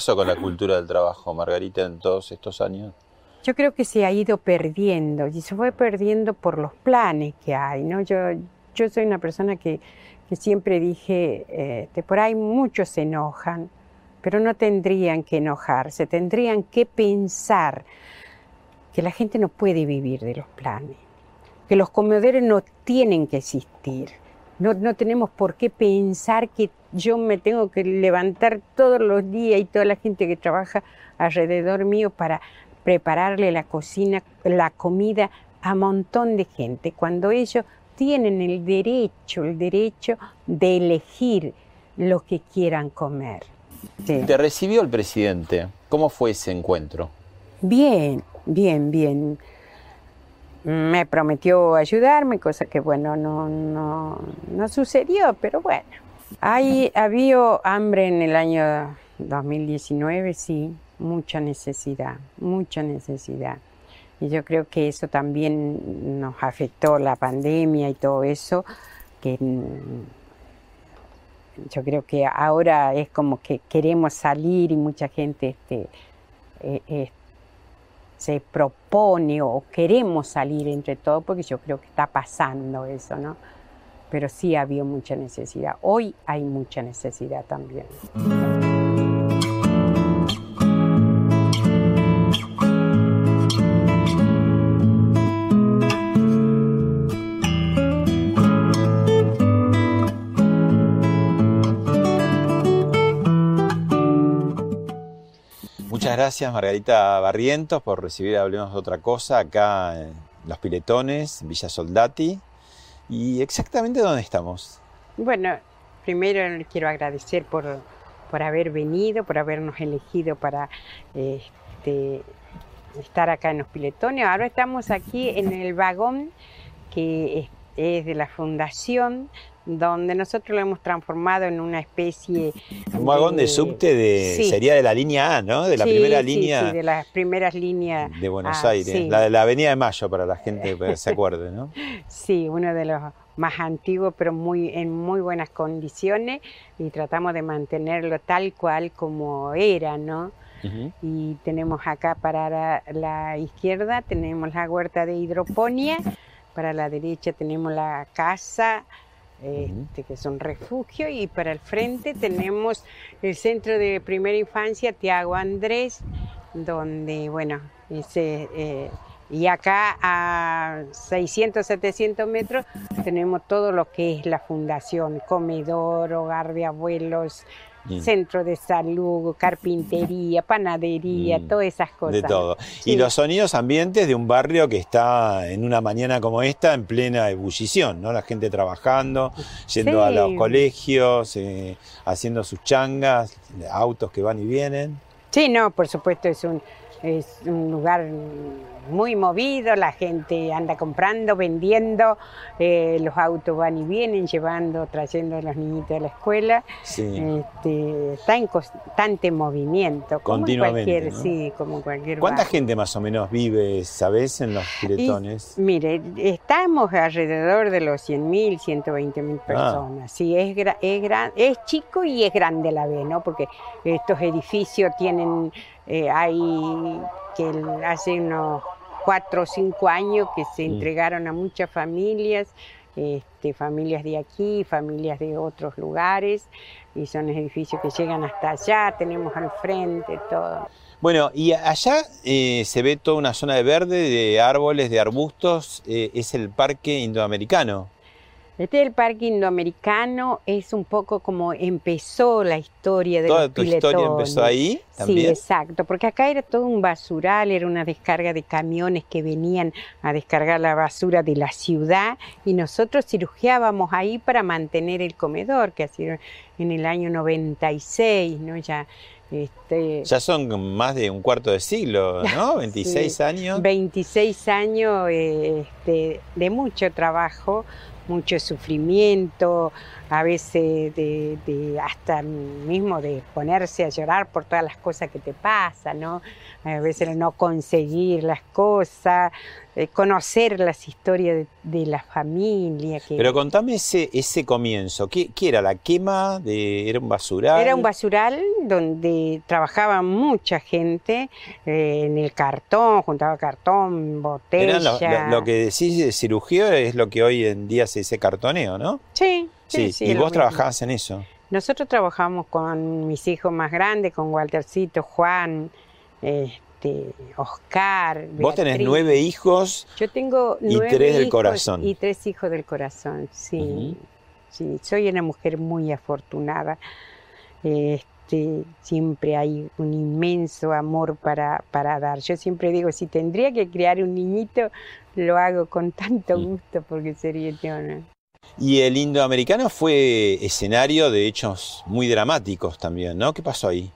Pasó con la cultura del trabajo, Margarita, en todos estos años? Yo creo que se ha ido perdiendo y se fue perdiendo por los planes que hay, ¿no? Yo, yo soy una persona que, que siempre dije, eh, por ahí muchos se enojan, pero no tendrían que enojarse, tendrían que pensar que la gente no puede vivir de los planes, que los comedores no tienen que existir. No, no tenemos por qué pensar que yo me tengo que levantar todos los días y toda la gente que trabaja alrededor mío para prepararle la cocina, la comida a un montón de gente, cuando ellos tienen el derecho, el derecho de elegir lo que quieran comer. Sí. Te recibió el presidente. ¿Cómo fue ese encuentro? Bien, bien, bien. Me prometió ayudarme, cosa que bueno, no, no, no sucedió, pero bueno. Hay, había hambre en el año 2019, sí, mucha necesidad, mucha necesidad. Y yo creo que eso también nos afectó la pandemia y todo eso, que mm, yo creo que ahora es como que queremos salir y mucha gente este, eh, se propone o queremos salir entre todos, porque yo creo que está pasando eso, ¿no? Pero sí había mucha necesidad. Hoy hay mucha necesidad también. Gracias, Margarita Barrientos, por recibir Hablemos de otra cosa acá en Los Piletones, Villa Soldati. ¿Y exactamente dónde estamos? Bueno, primero les quiero agradecer por, por haber venido, por habernos elegido para este, estar acá en los piletones. Ahora estamos aquí en el vagón que es, es de la fundación donde nosotros lo hemos transformado en una especie Un vagón de subte de, Sí. sería de la línea A, ¿no? De la Sí, primera sí, línea sí, de las primeras líneas de Buenos ah, Aires, la de la Avenida de Mayo, para la gente que se acuerde, ¿no? Sí, uno de los más antiguos, pero muy, en muy buenas condiciones y tratamos de mantenerlo tal cual como era, ¿no? Y tenemos acá para la, la izquierda, tenemos la huerta de hidroponía, para la derecha tenemos la casa, este, que son refugio, y para el frente tenemos el centro de primera infancia, Tiago Andrés, donde, bueno, ese... eh, y acá a 600, 700 metros tenemos todo lo que es la fundación, comedor, hogar de abuelos, Mm. centro de salud, carpintería, panadería, Mm, todas esas cosas. De todo. Sí. Y los sonidos ambientes de un barrio que está en una mañana como esta en plena ebullición, ¿no? La gente trabajando, yendo a los colegios, eh, haciendo sus changas, autos que van y vienen. Sí, no, por supuesto es un, es un lugar muy movido, la gente anda comprando, vendiendo, eh, los autos van y vienen, llevando, trayendo a los niñitos de la escuela. Sí. Este, está en constante movimiento. Como en Continuamente, cualquier, ¿no? sí, como en cualquier ¿Cuánta barrio. gente más o menos vive, sabes, en los piletones? Y, mire, estamos alrededor de los 100.000, 120.000 Ah. personas. Sí, es, gra- es, gran- es chico y es grande a la vez, ¿no? Porque estos edificios tienen, eh, hay que hace unos cuatro o cinco años que se entregaron a muchas familias, este, familias de aquí, familias de otros lugares, y son edificios que llegan hasta allá, tenemos al frente todo. Bueno, y allá eh, se ve toda una zona de verde, de árboles, de arbustos, eh, es el parque indoamericano. Este del Parque Indoamericano es un poco como empezó la historia de Toda los tu historia empezó piletones. ahí Sí, también. exacto, porque acá era todo un basural, era una descarga de camiones que venían a descargar la basura de la ciudad y nosotros cirugiábamos ahí para mantener el comedor, que ha sido en el año 96, ¿no? Ya, este, Ya son más de un cuarto de siglo, ¿no? 26 Sí. años. 26 años este, de mucho trabajo, mucho sufrimiento, a veces de, de hasta mismo de ponerse a llorar por todas las cosas que te pasan, ¿no? A veces el no conseguir las cosas, eh, conocer las historias de, de la familia. Que Pero contame ese, ese comienzo. ¿Qué, qué era? ¿La quema? De, ¿Era un basural? Era un basural donde trabajaba mucha gente eh, en el cartón, juntaba cartón, botella. Eran lo, lo- lo que decís de cirugía es lo que hoy en día se dice cartoneo, ¿no? Sí, sí, Sí, sí, y vos trabajabas en eso. Nosotros trabajamos con mis hijos más grandes, con Waltercito, Juan, este, Oscar. Vos tenés Beatriz. nueve hijos. Yo tengo y nueve tres del hijos corazón. Y tres hijos del corazón, sí. Soy una mujer muy afortunada. Este, siempre hay un inmenso amor para, para dar. Yo siempre digo, si tendría que criar un niñito, lo hago con tanto Mm. gusto porque sería yo, ¿no? Y el indoamericano fue escenario de hechos muy dramáticos también, ¿no? ¿Qué pasó ahí?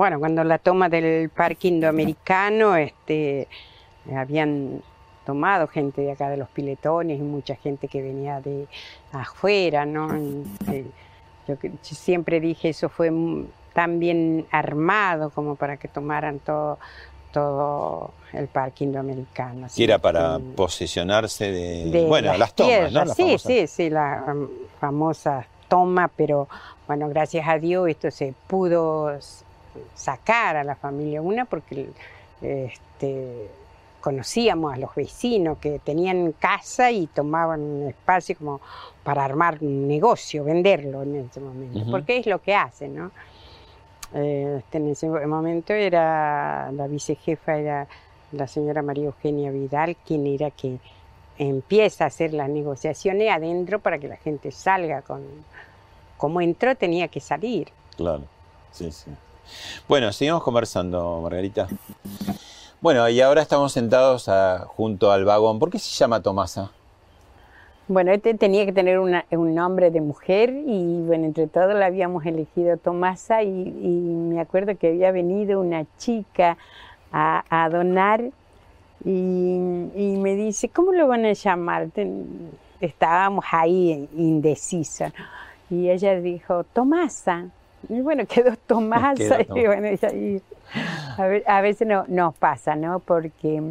Bueno, cuando la toma del parque indoamericano, este, habían tomado gente de acá de los piletones y mucha gente que venía de afuera, ¿no? Y, eh, yo, siempre dije, eso fue tan bien armado como para que tomaran todo, todo el parque indoamericano. Así era para que- posesionarse de, de bueno, las tomas, tierras. ¿no? Las sí, famosas. sí, sí, la um, famosa toma, pero bueno, gracias a Dios esto se pudo sacar a la familia una porque este, conocíamos a los vecinos que tenían casa y tomaban un espacio como para armar un negocio, venderlo en ese momento, porque es lo que hacen, ¿no? Este, en ese momento era la vicejefa era la señora María Eugenia Vidal, quien era que empieza a hacer las negociaciones adentro para que la gente salga con como entró tenía que salir. Claro, sí, sí. Bueno, seguimos conversando, Margarita. Bueno, y ahora estamos sentados a- junto al vagón. ¿Por qué se llama Tomasa? Bueno, este tenía que tener una- un nombre de mujer y bueno, entre todos la habíamos elegido Tomasa y, me acuerdo que había venido una chica a, donar y, y me dice, ¿cómo lo van a llamar? Estábamos ahí indecisos. Y ella dijo, Tomasa. Y bueno, quedó Tomasa. Quedó y bueno, y a, ve- a veces no, nos pasa, ¿no? Porque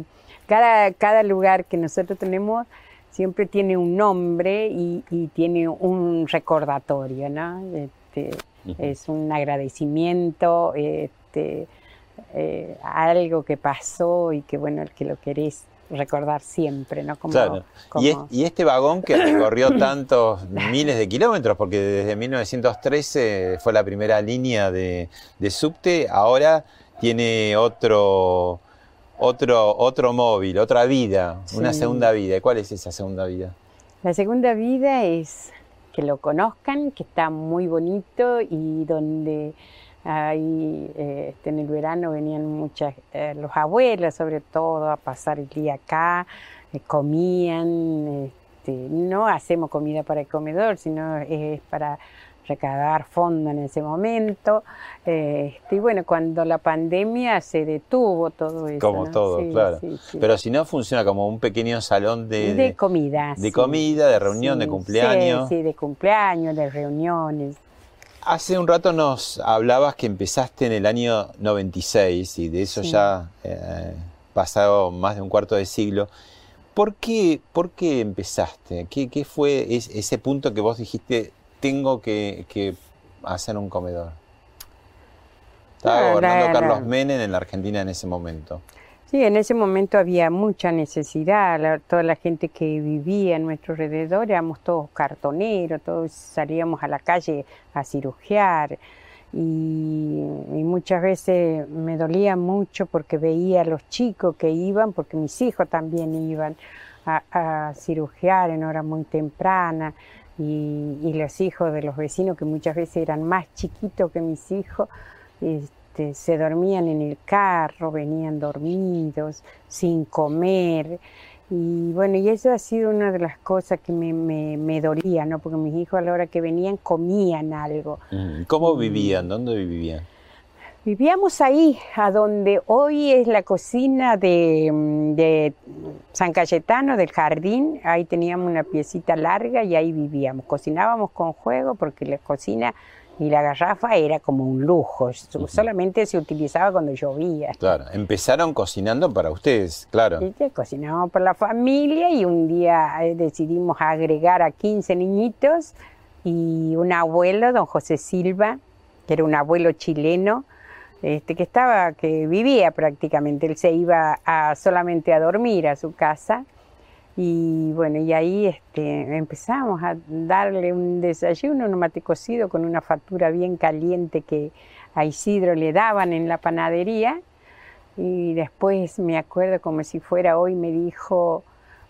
cada, cada lugar que nosotros tenemos siempre tiene un nombre y, y tiene un recordatorio, ¿no? Este, es un agradecimiento, este, eh, algo que pasó y que bueno, que lo querés recordar siempre, ¿no? Como, Claro. como- Y, es- y este vagón que recorrió tantos miles de kilómetros, porque desde 1913 fue la primera línea de, de subte, ahora tiene otro, otro, otro móvil, otra vida, una segunda vida. ¿Y ¿Cuál es esa segunda vida? La segunda vida es que lo conozcan, que está muy bonito y donde ahí eh, este, en el verano venían muchas, eh, los abuelos sobre todo a pasar el día acá, eh, comían, este, no hacemos comida para el comedor, sino es para recaudar fondo en ese momento. Este, y bueno, cuando la pandemia se detuvo todo eso. Como ¿no? todo, Sí, claro. sí, sí. Pero si no, funciona como un pequeño salón de, de comida. de comida, de reunión, de cumpleaños. Sí, sí, de cumpleaños, de reuniones. Hace un rato nos hablabas que empezaste en el año 96 y de eso Sí. ya eh, pasado más de un cuarto de siglo. ¿Por qué, por qué empezaste? ¿Qué, qué fue es- ese punto que vos dijiste, tengo que, que hacer un comedor? Estaba gobernando Carlos Menem en la Argentina en ese momento. Sí, en ese momento había mucha necesidad, toda la gente que vivía en nuestro alrededor éramos todos cartoneros, todos salíamos a la calle a cirugiar y, muchas veces me dolía mucho porque veía a los chicos que iban, porque mis hijos también iban a, a cirugiar en hora muy temprana y, y los hijos de los vecinos que muchas veces eran más chiquitos que mis hijos. Este, se dormían en el carro, venían dormidos, sin comer. Y bueno, y eso ha sido una de las cosas que me, me, me dolía, ¿no? Porque mis hijos a la hora que venían comían algo. ¿Cómo vivían? ¿Dónde vivían? Vivíamos ahí, a donde hoy es la cocina de, de San Cayetano, del jardín. Ahí teníamos una piecita larga y ahí vivíamos. Cocinábamos con juego porque la cocina y la garrafa era como un lujo. So- Solamente se utilizaba cuando llovía. Claro, empezaron cocinando para ustedes, claro. Y que cocinábamos por la familia y un día eh, decidimos agregar a 15 niñitos y un abuelo, don José Silva, que era un abuelo chileno, este, que estaba, que vivía prácticamente, él se iba a, solamente a dormir a su casa y bueno, y ahí este, empezamos a darle un desayuno, un mate cocido con una factura bien caliente que a Isidro le daban en la panadería y después me acuerdo como si fuera hoy, me dijo,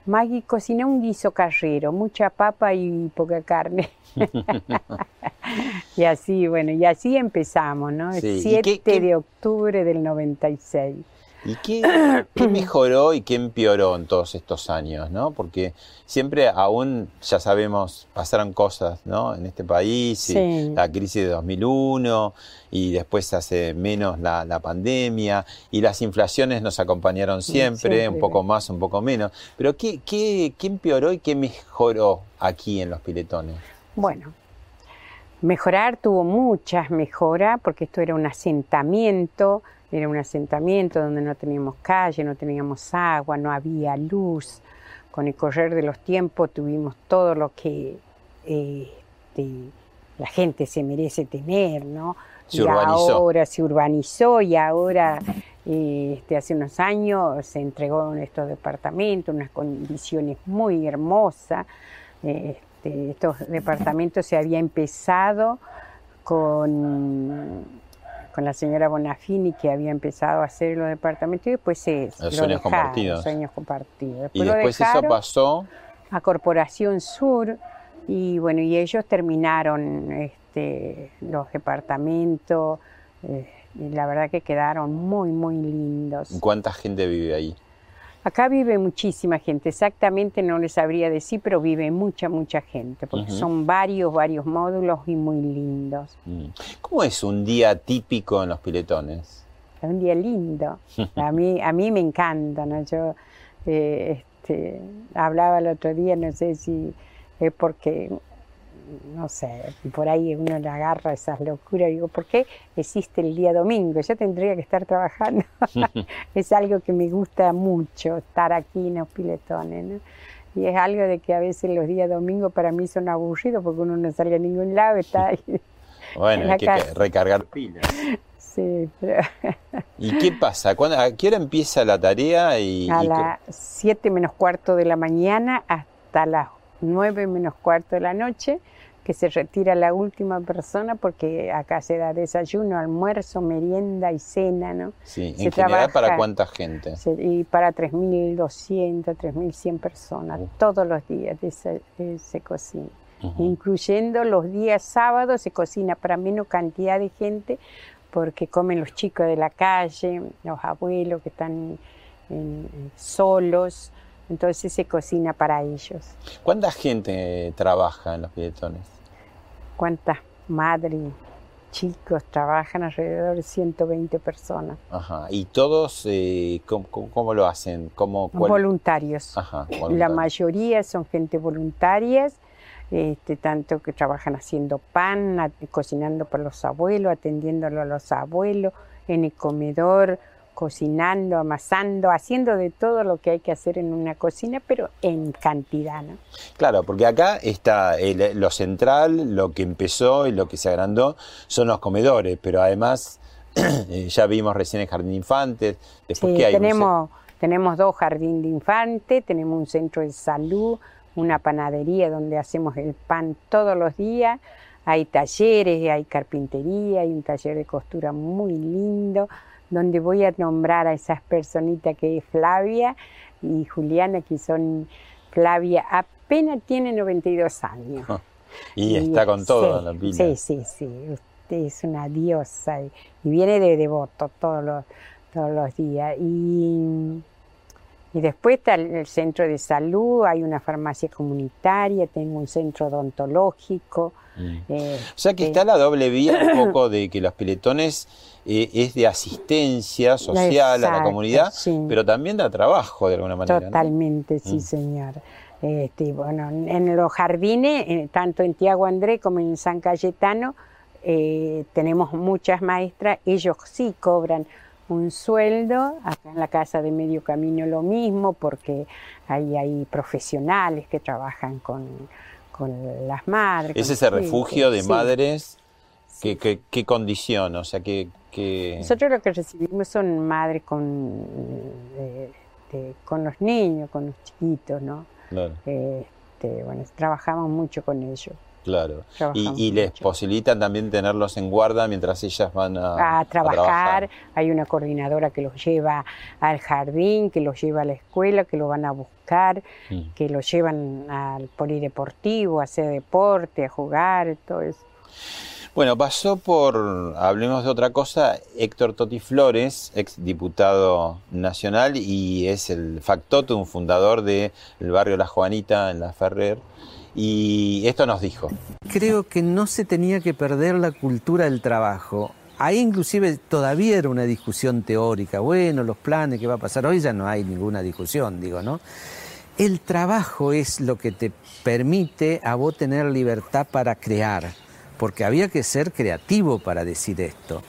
Maggie, cociné un guiso carrero, mucha papa y poca carne. y así, bueno, y así empezamos, ¿no? El Sí, ¿y 7 qué- qué- de octubre del 96. ¿Y qué, qué mejoró y qué empeoró en todos estos años, no? Porque siempre aún, ya sabemos, pasaron cosas, ¿no? En este país, y Sí. la crisis de 2001 y después hace menos la, la pandemia y las inflaciones nos acompañaron siempre, siempre, un poco más, un poco menos. Pero ¿qué, qué, qué empeoró y qué mejoró aquí en los piletones? Bueno, mejorar tuvo muchas mejoras porque esto era un asentamiento, era un asentamiento donde no teníamos calle, no teníamos agua, no había luz. Con el correr de los tiempos tuvimos todo lo que eh, este, la gente se merece tener, ¿no? Se y urbanizó. ahora se urbanizó y ahora, eh, este, hace unos años, se entregó en estos departamentos, unas condiciones muy hermosas. Este, estos departamentos se había empezado con, con la señora Bonafini, que había empezado a hacer los departamentos y después se Los lo sueños dejaron, compartidos. sueños compartidos. Y después eso pasó, a Corporación Sur y bueno, y ellos terminaron este, los departamentos eh, y la verdad que quedaron muy, muy lindos. ¿cuánta gente vive ahí? Acá vive muchísima gente, exactamente no les sabría decir, pero vive mucha, mucha gente, porque son varios, varios módulos y muy lindos. Mm. ¿Cómo es un día típico en los piletones? Es un día lindo. A mí, a mí me encanta, ¿no? Yo eh, este, hablaba el otro día, no sé si es porque, no sé, por ahí uno le agarra esas locuras. Digo, ¿por qué existe el día domingo? Yo tendría que estar trabajando. es algo que me gusta mucho, estar aquí en los piletones, ¿no? Y es algo de que a veces los días domingos para mí son aburridos porque uno no sale a ningún lado, está ahí. Bueno, hay que casa. recargar pilas. Sí, pero ¿Y qué pasa? ¿Cuándo- ¿A qué hora empieza la tarea? Y, a y las 7 menos cuarto de la mañana hasta las 9 menos cuarto de la noche, que se retira la última persona porque acá se da desayuno, almuerzo, merienda y cena, ¿no? sí, se en general, ¿para trabaja- cuánta gente? Se- Y para 3.200, 3.100 personas, Uh. todos los días se, se cocina. Incluyendo los días sábados se cocina para menos cantidad de gente porque comen los chicos de la calle, los abuelos que están en- en- solos, entonces se cocina para ellos. ¿Cuánta gente trabaja en los piletones? ¿Cuántas? madre, chicos, trabajan alrededor de 120 personas. Ajá. ¿Y todos eh, ¿cómo, lo hacen? ¿Cómo, cuál- Voluntarios. Ajá, La mayoría son gente voluntarias, este, tanto que trabajan haciendo pan, cocinando para los abuelos, atendiéndolo a los abuelos, en el comedor, cocinando, amasando, haciendo de todo lo que hay que hacer en una cocina, pero en cantidad, ¿no? Claro, porque acá está el- lo central, lo que empezó y lo que se agrandó son los comedores, pero además eh, ya vimos recién el jardín de infantes, después Sí, que hay tenemos, tenemos dos jardines de infantes, tenemos un centro de salud, una panadería donde hacemos el pan todos los días, hay talleres, hay carpintería, hay un taller de costura muy lindo, donde voy a nombrar a esas personitas que es Flavia y Juliana, que son, Flavia apenas tiene 92 años. y está con todo sí, la pila. Sí, sí, sí. Usted es una diosa y, y viene de devoto todos los, todos los días. Y, y después está el, centro de salud, hay una farmacia comunitaria, tengo un centro odontológico. Mm. eh, O sea que sí. está la doble vía un poco de que los piletones eh, es de asistencia social a la comunidad, sí. pero también da trabajo de alguna manera. ¿no? Totalmente, sí, Mm. señor. Este, bueno, en los jardines, eh, tanto en Tiago André como en San Cayetano, eh, tenemos muchas maestras, ellos sí cobran un sueldo, acá en la casa de medio camino lo mismo, porque hay, hay profesionales que trabajan con, con las madres. Es ese refugio de sí. madres, ¿qué, qué, qué condición? O sea, que... que... Nosotros lo que recibimos son madres con, eh, de- con los niños, con los chiquitos, ¿no? Claro, Este, bueno, trabajamos mucho con ellos. Claro. Y, les mucho. posibilitan también tenerlos en guarda mientras ellas van a, a trabajar. Hay una coordinadora que los lleva al jardín, que los lleva a la escuela, que lo van a buscar, Mm. que los llevan al polideportivo, a hacer deporte, a jugar, todo eso. Bueno, pasó por, hablemos de otra cosa, Héctor Toti Flores, ex diputado nacional y es el factotum fundador del barrio La Juanita en La Ferrer. Y esto nos dijo. Creo que no se tenía que perder la cultura del trabajo. Ahí inclusive todavía era una discusión teórica. Bueno, los planes, ¿qué va a pasar? Hoy ya no hay ninguna discusión, digo, ¿no? El trabajo es lo que te permite a vos tener libertad para crear, porque había que ser creativo para decir esto.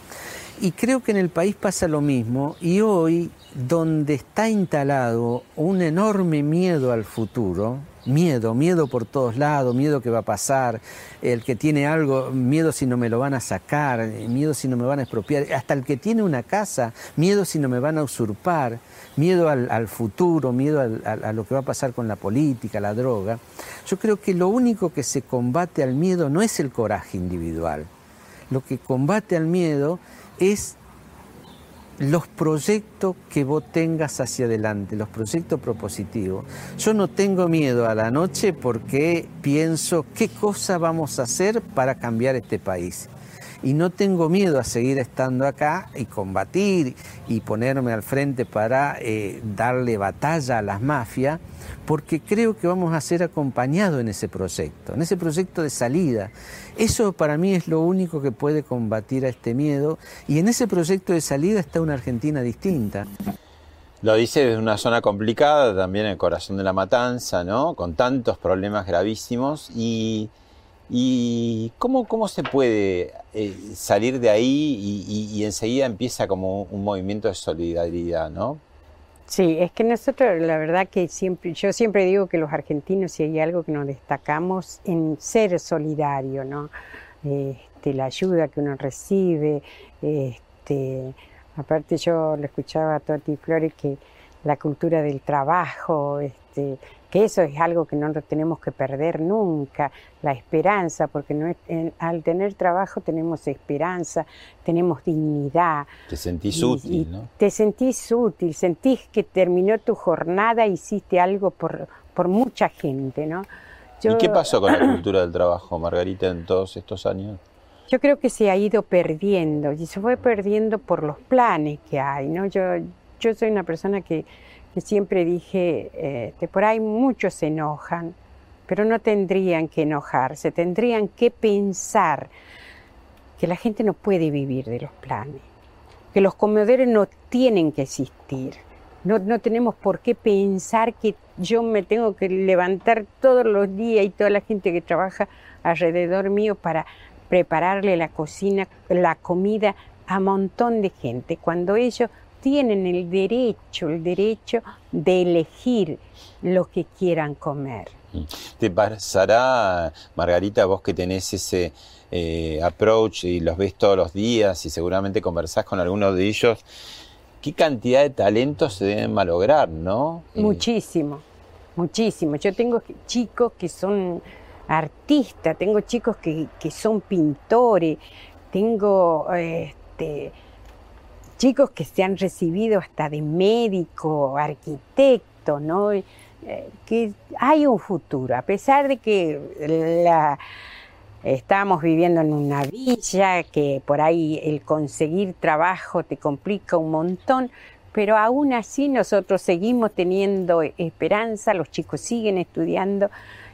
Y creo que en el país pasa lo mismo y hoy, donde está instalado un enorme miedo al futuro, miedo, miedo por todos lados, miedo que va a pasar, el que tiene algo, miedo si no me lo van a sacar, miedo si no me van a expropiar, hasta el que tiene una casa, miedo si no me van a usurpar, miedo al, futuro, miedo al- a lo que va a pasar con la política, la droga. Yo creo que lo único que se combate al miedo no es el coraje individual, lo que combate al miedo es los proyectos que vos tengas hacia adelante, los proyectos propositivos. Yo no tengo miedo a la noche porque pienso qué cosa vamos a hacer para cambiar este país. Y no tengo miedo a seguir estando acá y combatir y ponerme al frente para eh, darle batalla a las mafias, porque creo que vamos a ser acompañados en ese proyecto, en ese proyecto de salida. Eso para mí es lo único que puede combatir a este miedo y en ese proyecto de salida está una Argentina distinta. Lo dice desde una zona complicada, también el corazón de la matanza, ¿no? Con tantos problemas gravísimos. ¿Y, y cómo, cómo se puede eh, salir de ahí y, enseguida empieza como un movimiento de solidaridad, ¿no? Sí, es que nosotros, la verdad que siempre, yo siempre digo que los argentinos, si hay algo que nos destacamos en ser solidario, ¿no? Este, la ayuda que uno recibe, este, aparte yo le escuchaba a Toti Flores que la cultura del trabajo, este, que eso es algo que no lo tenemos que perder nunca, la esperanza, porque no es- en- al tener trabajo tenemos esperanza, tenemos dignidad. Te sentís Y- útil, y ¿no? Te sentís útil, sentís que terminó tu jornada, hiciste algo por, por mucha gente, ¿no? ¿Y qué pasó con la cultura del trabajo, Margarita, en todos estos años? Yo creo que se ha ido perdiendo y se fue perdiendo por los planes que hay, ¿no? Yo, yo soy una persona que, siempre dije, eh, que por ahí muchos se enojan, pero no tendrían que enojarse, tendrían que pensar que la gente no puede vivir de los planes, que los comedores no tienen que existir. No, no tenemos por qué pensar que yo me tengo que levantar todos los días y toda la gente que trabaja alrededor mío para prepararle la cocina, la comida a un montón de gente, cuando ellos tienen el derecho, el derecho de elegir lo que quieran comer. ¿Te pasará, Margarita, vos que tenés ese eh, approach y los ves todos los días y seguramente conversás con algunos de ellos, qué cantidad de talentos se deben malograr, ¿no? Eh, Muchísimo, muchísimo. Yo tengo chicos que son artistas, tengo chicos que, que son pintores, tengo este, chicos que se han recibido hasta de médico, arquitecto, ¿no? Eh, que hay un futuro, a pesar de que la, estamos viviendo en una villa, que por ahí el conseguir trabajo te complica un montón, pero aún así nosotros seguimos teniendo esperanza, los chicos siguen estudiando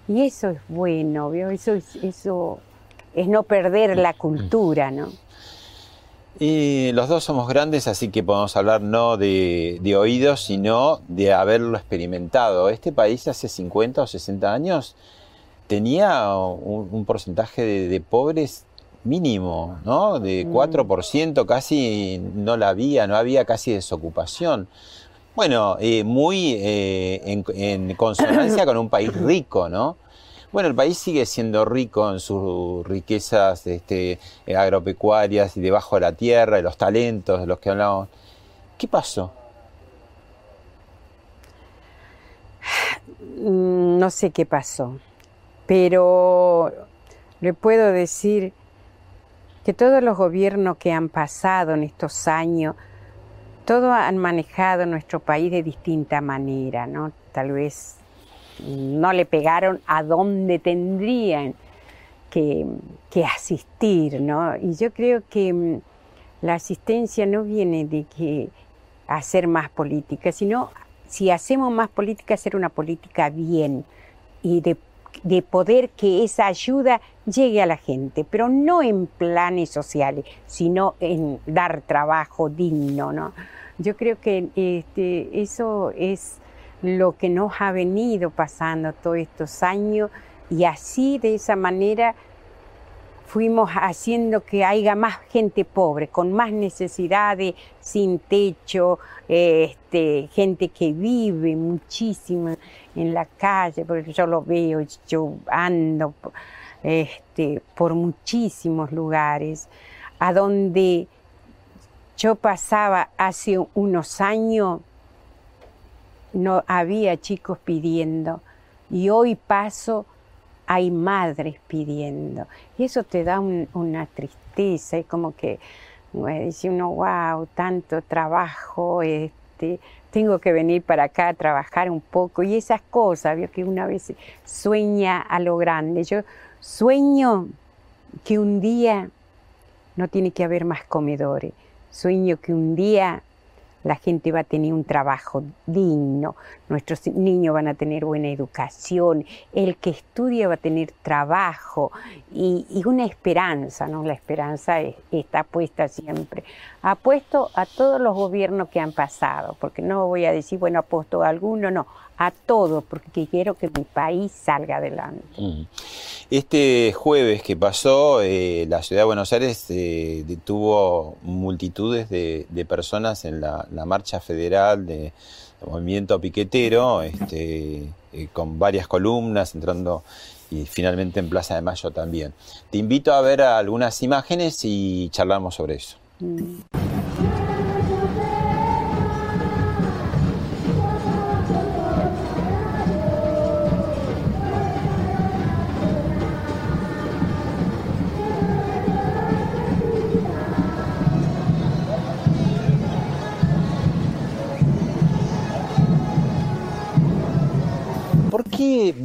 y eso es bueno, ¿vio? Eso es, eso es no perder la cultura, ¿no? Y los dos somos grandes, así que podemos hablar no de, de oídos, sino de haberlo experimentado. Este país hace 50 o 60 años tenía un, un porcentaje de, de pobres mínimo, ¿no? De Mm. 4% casi no la había, no había casi desocupación. Bueno, eh, muy eh, en, en consonancia con un país rico, ¿no? Bueno, el país sigue siendo rico en sus riquezas este, eh, agropecuarias y debajo de la tierra, de los talentos de los que hablamos. ¿Qué pasó? Mm, No sé qué pasó, pero le puedo decir que todos los gobiernos que han pasado en estos años, todos han manejado nuestro país de distinta manera, ¿no? Tal vez no le pegaron a donde tendrían que, que asistir, ¿no? Y yo creo que mm, la asistencia no viene de que hacer más política, sino si hacemos más política, hacer una política bien y de, de poder que esa ayuda llegue a la gente, pero no en planes sociales, sino en dar trabajo digno, ¿no? Yo creo que este, eso es lo que nos ha venido pasando todos estos años y así de esa manera fuimos haciendo que haya más gente pobre, con más necesidades, sin techo, este, gente que vive muchísimo en la calle, porque yo lo veo, yo ando este, por muchísimos lugares, a donde yo pasaba hace unos años, no había chicos pidiendo, y hoy paso hay madres pidiendo. Y eso te da un- una tristeza, y como que dice uno, wow, tanto trabajo, este, tengo que venir para acá a trabajar un poco. Y esas cosas, vio que una vez sueña a lo grande. Yo sueño que un día no tiene que haber más comedores. Sueño que un día la gente va a tener un trabajo digno, nuestros niños van a tener buena educación, el que estudia va a tener trabajo y, una esperanza, ¿no? La esperanza es- está puesta siempre. Apuesto a todos los gobiernos que han pasado, porque no voy a decir, bueno, apuesto a alguno, no, a todos, porque quiero que mi país salga adelante. Este jueves que pasó, eh, la ciudad de Buenos Aires eh, detuvo multitudes de, personas en la, marcha federal de, de movimiento piquetero, este, eh, con varias columnas entrando y finalmente en Plaza de Mayo también. Te invito a ver algunas imágenes y charlamos sobre eso. ¿Por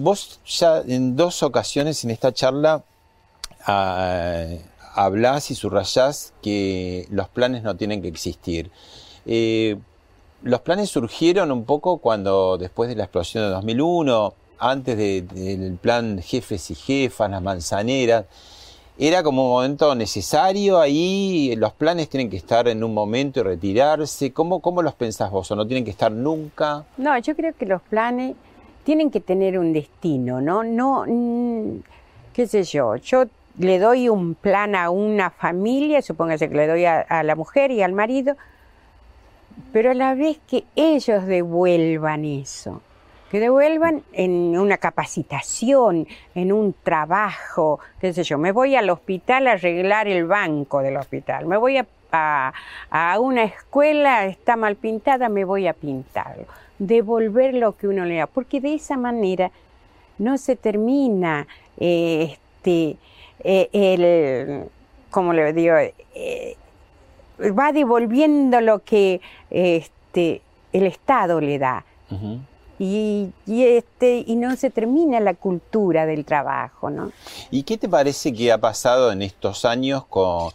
vos ya en dos ocasiones en esta charla ah, hablás y subrayás que los planes no tienen que existir? Eh, los planes surgieron un poco cuando después de la explosión de 2001, antes de- del plan jefes y jefas, las manzaneras, era como un momento necesario ahí, los planes tienen que estar en un momento y retirarse. ¿Cómo, cómo los pensás vos? ¿O no tienen que estar nunca? No, yo creo que los planes tienen que tener un destino, ¿no? No, mm, qué sé yo, yo le doy un plan a una familia, supóngase que le doy a, la mujer y al marido, pero a la vez que ellos devuelvan eso, que devuelvan en una capacitación, en un trabajo, qué sé yo, me voy al hospital a arreglar el banco del hospital, me voy a, a- a una escuela, está mal pintada, me voy a pintarlo, devolver lo que uno le da, porque de esa manera no se termina eh, este, eh, el, como le digo, eh, va devolviendo lo que este, el Estado le da. Y, y, este, y no se termina la cultura del trabajo, ¿no? ¿Y qué te parece que ha pasado en estos años con,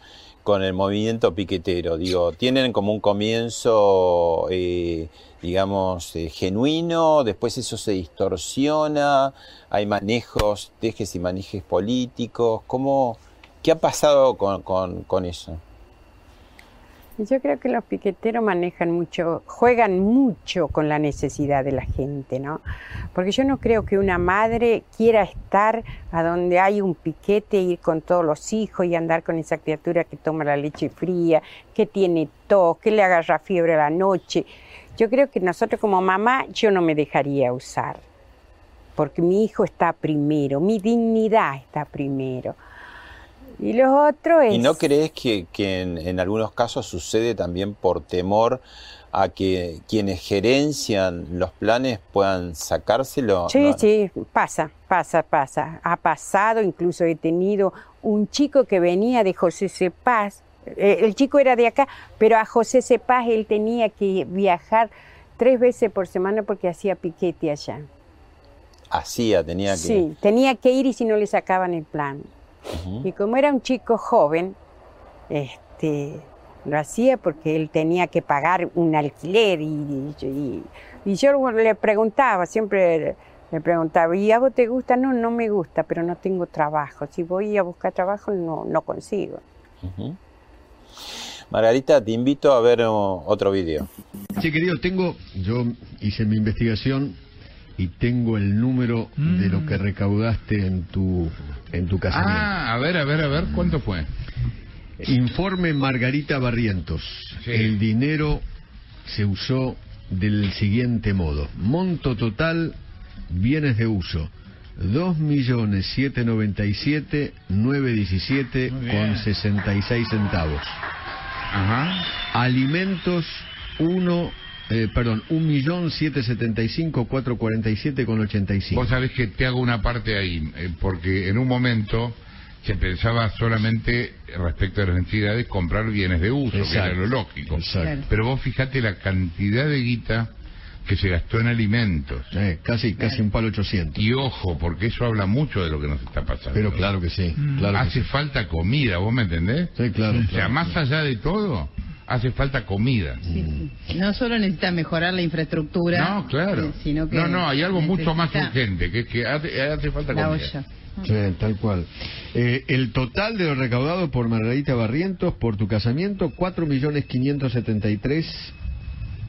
con el movimiento piquetero? Digo, ¿tienen como un comienzo, eh, digamos, eh, genuino? Después eso se distorsiona, hay manejos, dejes y manejes políticos. ¿Cómo, ¿Qué ha pasado con- con eso? Yo creo que los piqueteros manejan mucho, juegan mucho con la necesidad de la gente, ¿no? Porque yo no creo que una madre quiera estar a donde hay un piquete, ir con todos los hijos y andar con esa criatura que toma la leche fría, que tiene tos, que le agarra fiebre a la noche. Yo creo que nosotros como mamá, yo no me dejaría usar, porque mi hijo está primero, mi dignidad está primero. Y los otros es... ¿Y no crees que, que en, en algunos casos sucede también por temor a que quienes gerencian los planes puedan sacárselo? Sí, ¿No? sí, pasa, pasa, pasa. Ha pasado, incluso he tenido un chico que venía de José Cepaz. eh, el chico era de acá, pero a José Cepaz él tenía que viajar tres veces por semana porque hacía piquete allá. Hacía, tenía que... Sí, tenía que ir y si no le sacaban el plan. Y como era un chico joven, este, lo hacía porque él tenía que pagar un alquiler y, y- y yo le preguntaba, siempre le preguntaba, ¿y a vos te gusta? No, no me gusta, pero no tengo trabajo. Si voy a buscar trabajo, no, no consigo. Margarita, te invito a ver otro video. Sí, querido, tengo, yo hice mi investigación y tengo el número de lo que recaudaste en tu en tu casamiento. Ah, a ver, a ver, a ver, ¿cuánto fue? Informe Margarita Barrientos. Sí. El dinero se usó del siguiente modo. Monto total, bienes de uso. 2.797.917 Muy bien. con 66 centavos. Ajá. Alimentos 1, eh, perdón, 1.775.447 con 85. Vos sabés que te hago una parte ahí, eh, porque en un momento se pensaba solamente respecto a las necesidades comprar bienes de uso, que era lo lógico. Exacto. Pero vos fijate la cantidad de guita que se gastó en alimentos. Eh, casi, casi un palo 800. Y ojo, porque eso habla mucho de lo que nos está pasando. Pero claro que sí, claro que Hace sí. falta comida, ¿vos me entendés? Sí, claro, O sea, claro, más allá de todo, hace falta comida. No solo necesita mejorar la infraestructura, No, claro. eh, sino que no, no, hay algo mucho más urgente, que es que hace, hace falta La comida. olla. Sí, tal cual. Eh, el total de lo recaudado por Margarita Barrientos por tu casamiento,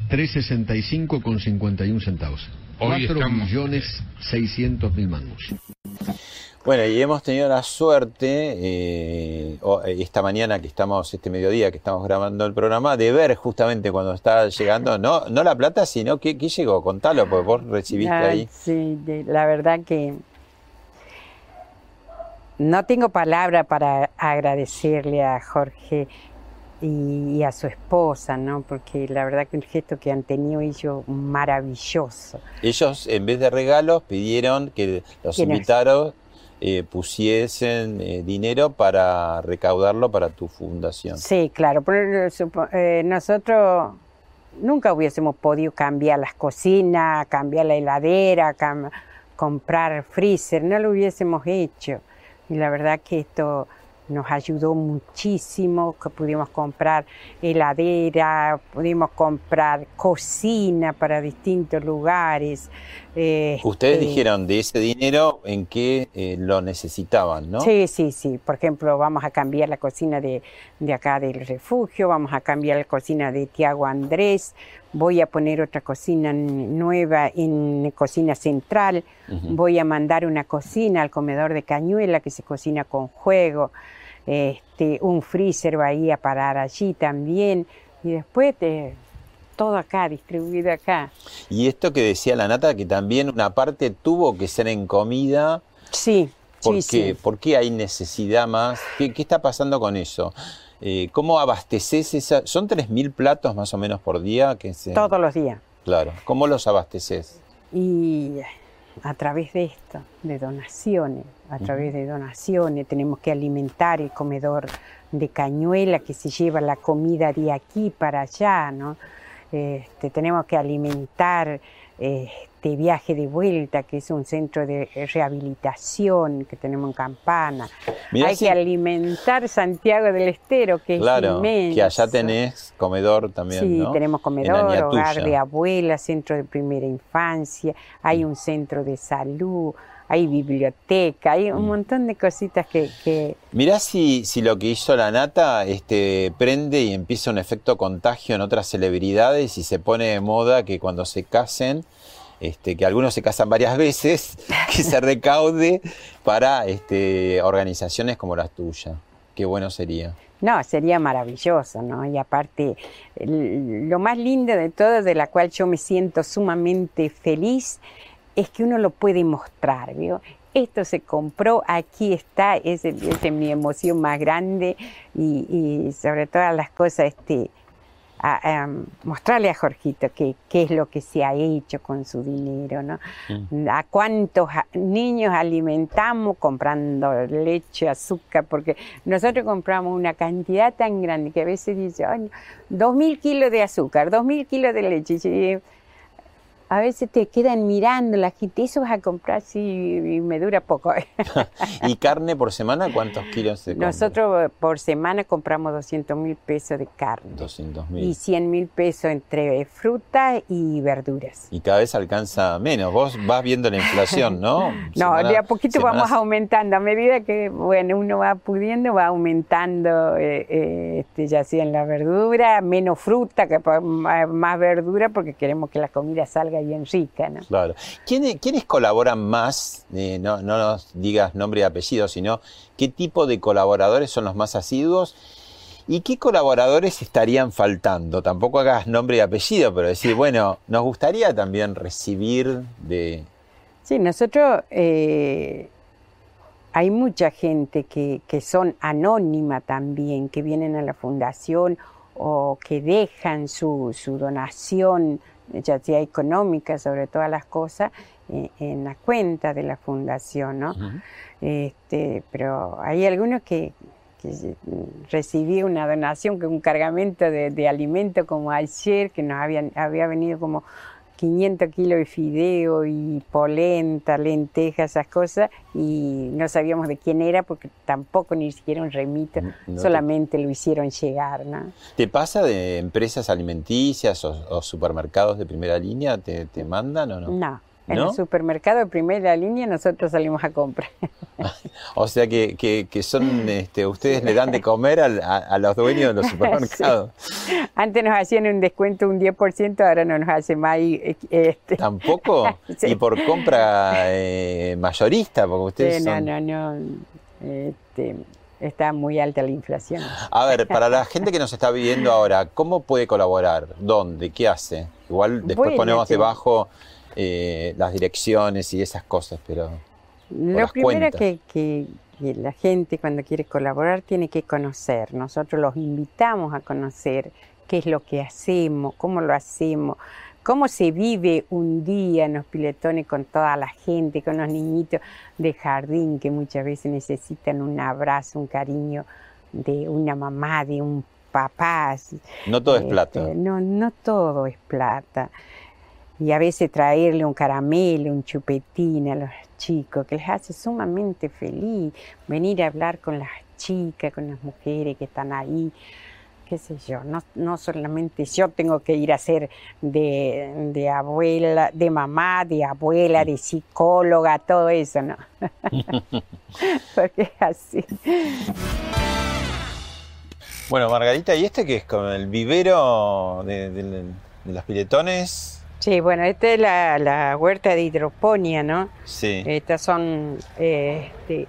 4.573.365 con 51 centavos. Hoy estamos- 4.600.000 mangos. Bueno, y hemos tenido la suerte, eh, eh, esta mañana que estamos, este mediodía que estamos grabando el programa, de ver justamente cuando está llegando, no, no la plata, sino que, ¿qué llegó? Contalo, porque vos recibiste Ah, ahí. Sí, de- la verdad que no tengo palabra para agradecerle a Jorge y, y a su esposa, ¿no? Porque la verdad que el gesto que han tenido ellos maravilloso. Ellos, en vez de regalos, pidieron que los ¿Quiénes? Eh, pusiesen eh, dinero para recaudarlo para tu fundación. Sí, claro. pero, supo- eh, nosotros nunca hubiésemos podido cambiar las cocinas, cambiar la heladera, cam- comprar freezer, no lo hubiésemos hecho. Y la verdad que esto nos ayudó muchísimo, que pudimos comprar heladera, pudimos comprar cocina para distintos lugares. Ustedes este, dijeron de ese dinero en qué eh, lo necesitaban, ¿no? Sí, sí, sí. Por ejemplo, vamos a cambiar la cocina de, de acá del refugio, vamos a cambiar la cocina de Tiago Andrés, voy a poner otra cocina nueva en cocina central, voy a mandar una cocina al comedor de Cañuela que se cocina con juego, este, un freezer va a ir a parar allí también y después de, todo acá, distribuido acá. Y esto que decía la nata, que también una parte tuvo que ser en comida. Sí, ¿Por sí, qué? sí. ¿Por qué hay necesidad más? ¿Qué, qué está pasando con eso? Eh, ¿Cómo abasteces esa? ¿Son 3.000 platos más o menos por día? Que se... Todos los días. Claro. ¿Cómo los abasteces? Y a través de esto, de donaciones, a través de donaciones, tenemos que alimentar el comedor de Cañuela que se lleva la comida de aquí para allá, ¿no? Este, tenemos que alimentar este viaje de vuelta, que es un centro de rehabilitación que tenemos en Campana. Mirá Hay si- que alimentar Santiago del Estero, que Claro, es inmenso. que allá tenés comedor también, Sí, ¿no? tenemos En comedor, hogar de abuelas, centro de primera infancia, hay un centro de salud, hay biblioteca, hay Mm. un montón de cositas que, que- Mirá si, si lo que hizo la nata este, prende y empieza un efecto contagio en otras celebridades y se pone de moda que cuando se casen, este, que algunos se casan varias veces, que se recaude para este, organizaciones como la tuya. Qué bueno sería. No, sería maravilloso, ¿no? Y aparte, lo más lindo de todo, de la cual yo me siento sumamente feliz, es que uno lo puede mostrar, ¿vio? Esto se compró, aquí está, es, el- es mi emoción más grande y, y sobre todas las cosas, este, a- a mostrarle a Jorgito qué es lo que se ha hecho con su dinero, ¿no? A cuántos niños alimentamos comprando leche, azúcar, porque nosotros compramos una cantidad tan grande que a veces dice, "Ay, no, dos mil kilos de azúcar, dos mil kilos de leche. Y a veces te quedan mirando la gente, eso vas a comprar, sí, y me dura poco. ¿Y carne por semana cuántos kilos se compra? Nosotros eh, por semana compramos 200 mil pesos de carne 200 y mil. 100 mil pesos entre frutas y verduras. Y cada vez alcanza menos. Vos vas viendo la inflación, ¿no? No, Semana- de a poquito semanas- vamos aumentando. A medida que bueno uno va pudiendo, va aumentando, eh, eh, este, ya sea en la verdura, menos fruta, que más verdura, porque queremos que la comida salga bien rica. ¿no? Claro. ¿Quiénes, quiénes colaboran más? Eh, no, no nos digas nombre y apellido, sino qué tipo de colaboradores son los más asiduos y qué colaboradores estarían faltando. Tampoco hagas nombre y apellido, pero decir, bueno, nos gustaría también recibir de... Sí, nosotros eh, hay mucha gente que, que son anónima también, que vienen a la fundación o que dejan su, su donación, ya sea económica, sobre todas las cosas, eh, en la cuenta de la fundación, ¿no? Este, pero hay algunos que, que recibí una donación, que un cargamento de, de alimento como ayer, que nos habían, había venido como 500 kilos de fideo y polenta, lentejas, esas cosas, y no sabíamos de quién era porque tampoco ni siquiera un remito, No te- solamente lo hicieron llegar, ¿no? ¿Te pasa de empresas alimenticias o, o supermercados de primera línea? ¿Te, te mandan o no? No. En ¿No? el supermercado de primera línea nosotros salimos a comprar. O sea que, que, que son, este, ustedes le dan de comer al- a, a los dueños de los supermercados. Antes nos hacían un descuento un 10%, ahora no nos hace más. Este, ¿Tampoco? Sí. Y por compra eh, mayorista, porque ustedes Sí, no, son... no, no. Este, está muy alta la inflación. A ver, para la gente que nos está viviendo ahora, ¿cómo puede colaborar? ¿Dónde? ¿Qué hace? Igual después Bueno, ponemos debajo eh, las direcciones y esas cosas, pero... Lo las primero cuentas. que, que- que la gente cuando quiere colaborar tiene que conocer. Nosotros los invitamos a conocer qué es lo que hacemos, cómo lo hacemos, cómo se vive un día en los piletones con toda la gente, con los niñitos de jardín que muchas veces necesitan un abrazo, un cariño de una mamá, de un papá. No todo es Este, plata. No, no todo es plata. Y a veces traerle un caramelo, un chupetín a los chicos, que les hace sumamente feliz. Venir a hablar con las chicas, con las mujeres que están ahí, qué sé yo, no, no solamente yo tengo que ir a ser de, de abuela, de mamá, de abuela, de psicóloga, todo eso, ¿no? Porque es así. Bueno, Margarita, ¿y este qué es? ¿Con el vivero de, de- de los piletones? Sí, bueno, esta es la, la huerta de hidroponía, ¿no? Sí. Estas son eh, este,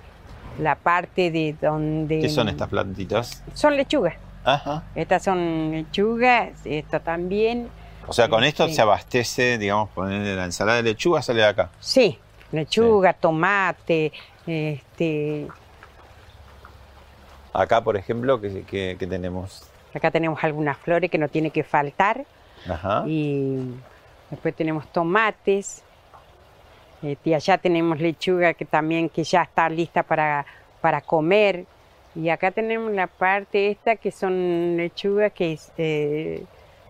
la parte de donde... ¿Qué son estas plantitas? Son lechugas. Ajá. Estas son lechugas, esta también. O sea, con esto Sí. se abastece, digamos, ponerle la ensalada de lechuga sale de acá. Sí, lechuga, tomate, este, Acá, por ejemplo, ¿qué, qué- qué tenemos? acá tenemos algunas flores que no tiene que faltar Ajá. y después tenemos tomates. Este, y allá tenemos lechuga que también que ya está lista para, para comer. Y acá tenemos la parte esta que son lechugas que eh,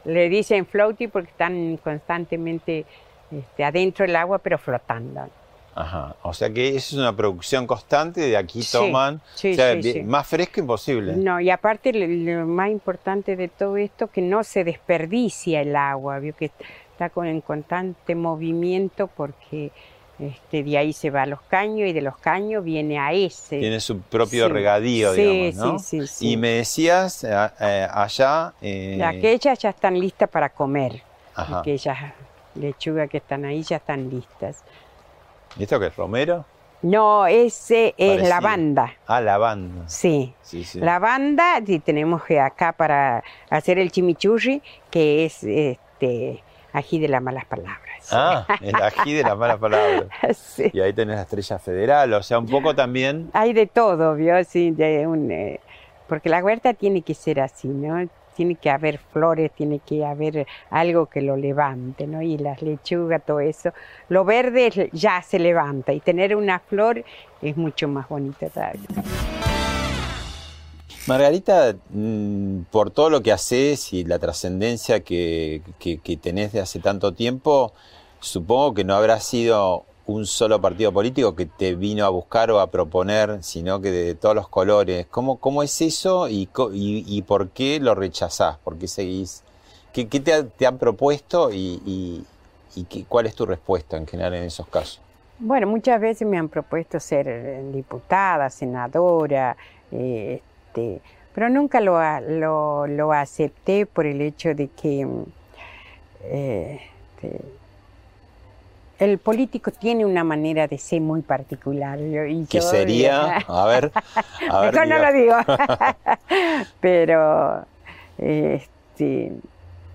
le dicen floaty porque están constantemente este, adentro del agua pero flotando. Ajá. O sea que eso es una producción constante, de aquí toman. sí, o sea, sí. más fresco imposible. No, y aparte lo, lo más importante de todo esto que no se desperdicia el agua, vio que está con, en constante movimiento porque este, de ahí se va a los caños y de los caños viene a ese. Tiene su propio Sí. regadío, Sí, digamos, ¿no? sí, sí, sí. Y me decías, eh, eh, allá... eh, Aquellas ya están listas para comer. Ajá. Aquellas lechugas que están ahí ya están listas. ¿Y esto qué es? ¿Romero? No, ese es Parecido. lavanda. Ah, lavanda. Sí. Sí, sí. Lavanda, y tenemos que acá para hacer el chimichurri, que es este ají de las malas palabras. Ah, el ají de las malas palabras. Sí. Y ahí tenés la estrella federal, o sea, un poco también... Hay de todo, ¿vio? Sí, de un, eh, porque la huerta tiene que ser así, ¿no? Tiene que haber flores, tiene que haber algo que lo levante, ¿no? Y las lechugas, todo eso. Lo verde ya se levanta y tener una flor es mucho más bonito todavía. Margarita, mm, por todo lo que haces y la trascendencia que, tenés de hace tanto tiempo, supongo que no habrá sido un solo partido político que te vino a buscar o a proponer, sino que de todos los colores. ¿Cómo, es eso y, por qué lo rechazás? ¿Por qué seguís? ¿Qué, te, ha- te han propuesto y qué- cuál es tu respuesta en general en esos casos? Bueno, muchas veces me han propuesto ser eh, diputada, senadora, eh, este, pero nunca lo, lo, lo acepté por el hecho de que mm, eh, este, el político tiene una manera de ser muy particular. y ¿Qué yo- sería? A ver, a ver. Mejor no lo digo. Pero este,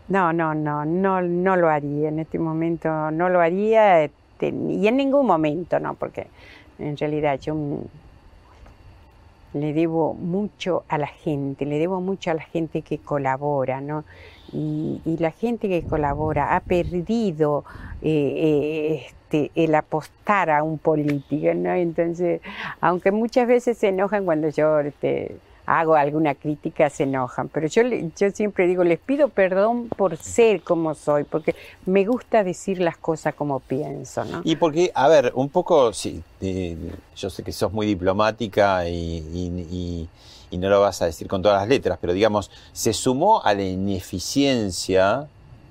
no, no, no, no, no lo haría. En este momento no lo haría este, y en ningún momento, no, porque en realidad yo mm, le debo mucho a la gente, le debo mucho a la gente que colabora, ¿no? Y, la gente que colabora ha perdido eh, eh, este, el apostar a un político, ¿no? Entonces, aunque muchas veces se enojan cuando yo hago alguna crítica, se enojan, pero yo, yo siempre digo, les pido perdón por ser como soy, porque me gusta decir las cosas como pienso, ¿no? Y porque, a ver, un poco, sí, eh, yo sé que sos muy diplomática y- y- y no lo vas a decir con todas las letras, pero digamos, se sumó a la ineficiencia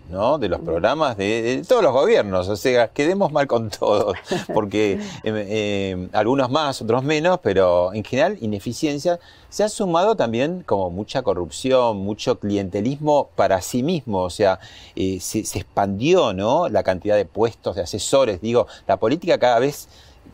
¿no? de los programas de, de todos los gobiernos, o sea, quedemos mal con todos, porque eh, eh, algunos más, otros menos, pero en general ineficiencia, se ha sumado también como mucha corrupción, mucho clientelismo para sí mismo, o sea, eh, se, se expandió ¿no? la cantidad de puestos, de asesores, digo, la política cada vez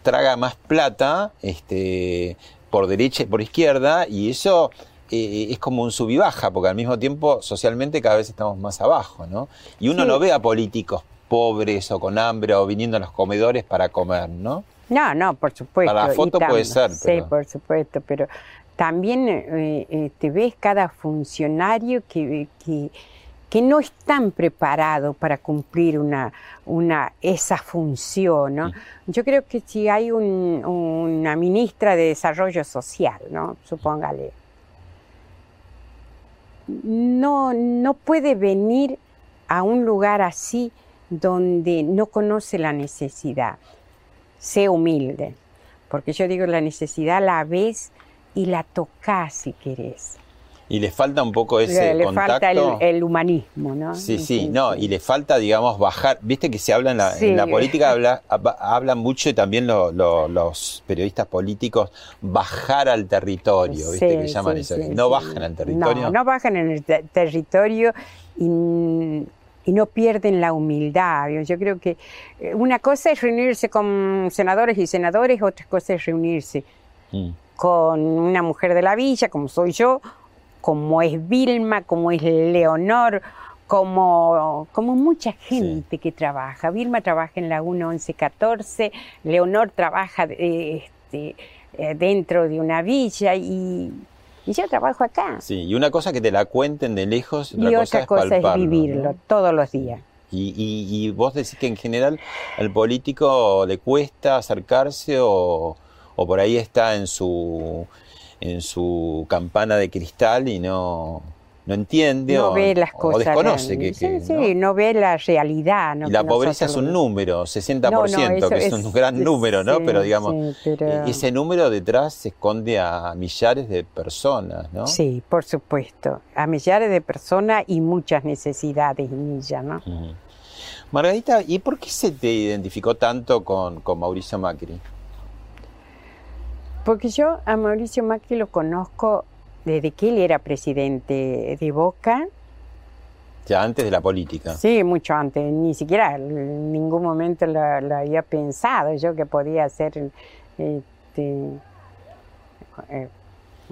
traga más plata este, por derecha y por izquierda, y eso eh, es como un sub y baja, porque al mismo tiempo socialmente cada vez estamos más abajo, ¿no? Y uno Sí. no ve a políticos pobres o con hambre o viniendo a los comedores para comer, ¿no? No, no, por supuesto. Para la foto puede ser, Sí, pero- por supuesto, pero también eh, eh, te ves cada funcionario que, que, que no están preparados para cumplir una, una, esa función, ¿no? Yo creo que si hay un- una ministra de Desarrollo Social, ¿no? Supóngale, no, no puede venir a un lugar así donde no conoce la necesidad. Sé humilde, porque yo digo la necesidad la ves y la tocás si querés. Y le falta un poco ese Le, le contacto. falta el, el humanismo, ¿no? Sí, sí, no, y le falta, digamos, bajar. Viste que se habla en la, en la Sí. política, habla, hab- hablan mucho y también lo- lo- los periodistas políticos, bajar al territorio, viste Sí, que llaman eso. no bajan al territorio. No, no bajan en el te- territorio y, y no pierden la humildad. Yo- Yo creo que eh, una cosa es reunirse con senadores y senadores, otra cosa es reunirse Mm. con una mujer de la villa, como soy yo, como es Vilma, como es Leonor, como, como mucha gente que trabaja. Vilma trabaja en la 1114, Leonor trabaja eh, este, eh, dentro de una villa y, y yo trabajo acá. Sí, y una cosa que te la cuenten de lejos, Y otra otra cosa, cosa es es palparlo. vivirlo ¿no? todos los días. Y, y- y vos decís que en general al político le cuesta acercarse o, o por ahí está en su en su campana de cristal y no, no entiende No o, ve las o cosas. desconoce que, sí, que, sí, ¿no? no ve la realidad. ¿no? Y la pobreza es un número, 60%, No, no, eso que es, es- un gran es- número, ¿no? sí, pero digamos, sí, pero- eh, ese número detrás se esconde a millares de personas, ¿no? Sí, por supuesto. A millares de personas y muchas necesidades en ella, ¿no? Margarita, ¿y por qué se te identificó tanto con, con Mauricio Macri? Porque yo a Mauricio Macri lo conozco desde que él era presidente de Boca. Ya antes de la política. Sí, mucho antes. Ni siquiera en ningún momento lo, lo había pensado yo que podía ser este, eh,